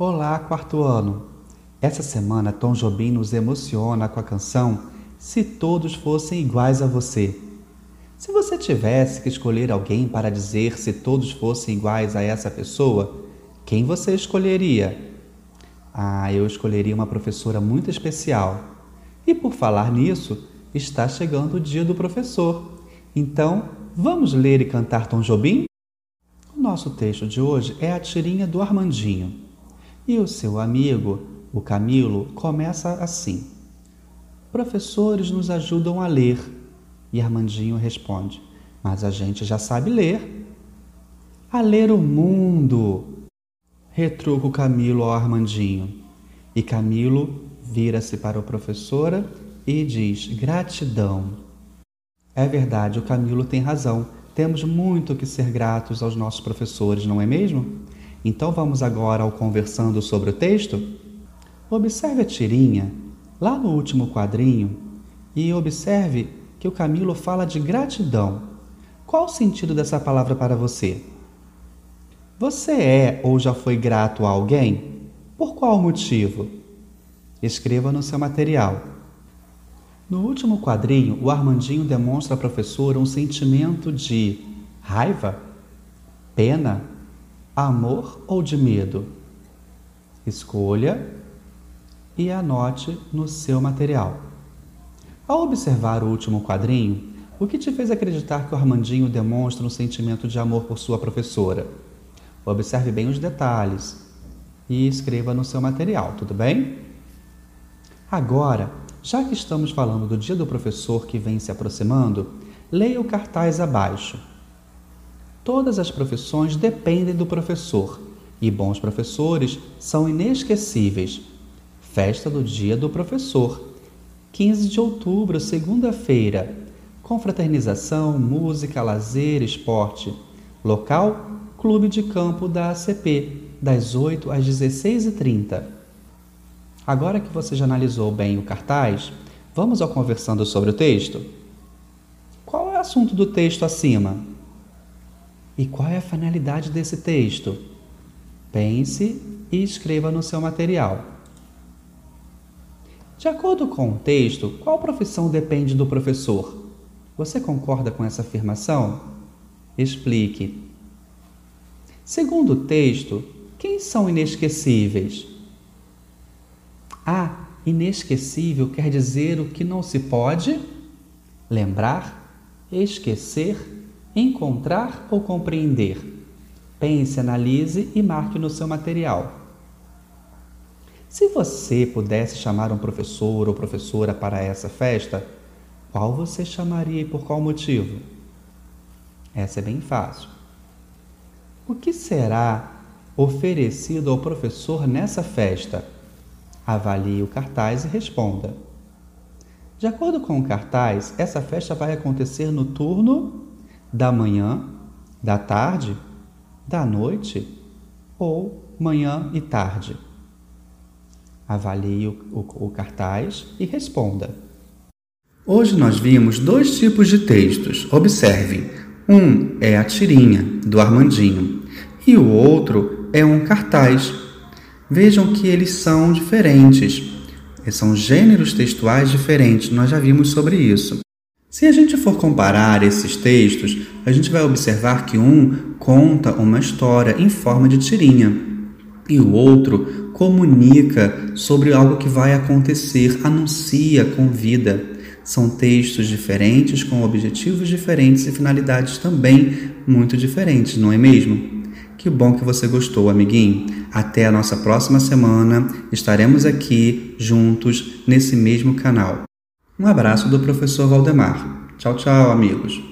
Olá, quarto ano! Essa semana Tom Jobim nos emociona com a canção Se Todos Fossem Iguais a Você. Se você tivesse que escolher alguém para dizer se todos fossem iguais a essa pessoa, quem você escolheria? Ah, eu escolheria uma professora muito especial. E por falar nisso, está chegando o dia do professor. Então, vamos ler e cantar Tom Jobim? O nosso texto de hoje é a tirinha do Armandinho. E o seu amigo, o Camilo, começa assim: Professores nos ajudam a ler. E Armandinho responde: Mas a gente já sabe ler. A ler o mundo. Retruca o Camilo ao Armandinho. E Camilo vira-se para a professora e diz: Gratidão. É verdade, o Camilo tem razão. Temos muito que ser gratos aos nossos professores, não é mesmo? Então vamos agora ao conversando sobre o texto? Observe a tirinha lá no último quadrinho e observe que o Camilo fala de gratidão. Qual o sentido dessa palavra para você? Você é ou já foi grato a alguém? Por qual motivo? Escreva no seu material. No último quadrinho, o Armandinho demonstra à professora um sentimento de raiva, pena amor ou de medo? Escolha e anote no seu material. Ao observar o último quadrinho, o que te fez acreditar que o Armandinho demonstra um sentimento de amor por sua professora? Observe bem os detalhes e escreva no seu material, tudo bem? Agora, já que estamos falando do dia do professor que vem se aproximando, leia o cartaz abaixo. Todas as profissões dependem do professor e bons professores são inesquecíveis. Festa do Dia do Professor, 15 de outubro, segunda-feira. Confraternização, música, lazer, esporte. Local: Clube de Campo da ACP, das 8 às 16h30. Agora que você já analisou bem o cartaz, vamos ao conversando sobre o texto? Qual é o assunto do texto acima? E qual é a finalidade desse texto? Pense e escreva no seu material. De acordo com o texto, qual profissão depende do professor? Você concorda com essa afirmação? Explique. Segundo o texto, quem são inesquecíveis? Ah, inesquecível quer dizer o que não se pode lembrar, esquecer encontrar ou compreender? Pense, analise e marque no seu material. Se você pudesse chamar um professor ou professora para essa festa, qual você chamaria e por qual motivo? Essa é bem fácil. O que será oferecido ao professor nessa festa? Avalie o cartaz e responda. De acordo com o cartaz, essa festa vai acontecer no turno da manhã, da tarde, da noite ou manhã e tarde. Avalie o, o, o, cartaz e responda. Hoje nós vimos dois tipos de textos. Observe: um é a tirinha do Armandinho e o outro é um cartaz. Vejam que eles são diferentes. São gêneros textuais diferentes, nós já vimos sobre isso. Se a gente for comparar esses textos, a gente vai observar que um conta uma história em forma de tirinha e o outro comunica sobre algo que vai acontecer, anuncia, convida. São textos diferentes, com objetivos diferentes e finalidades também muito diferentes, não é mesmo? Que bom que você gostou, amiguinho. Até a nossa próxima semana. Estaremos aqui juntos nesse mesmo canal. Um abraço do professor Valdemar. Tchau, tchau, amigos.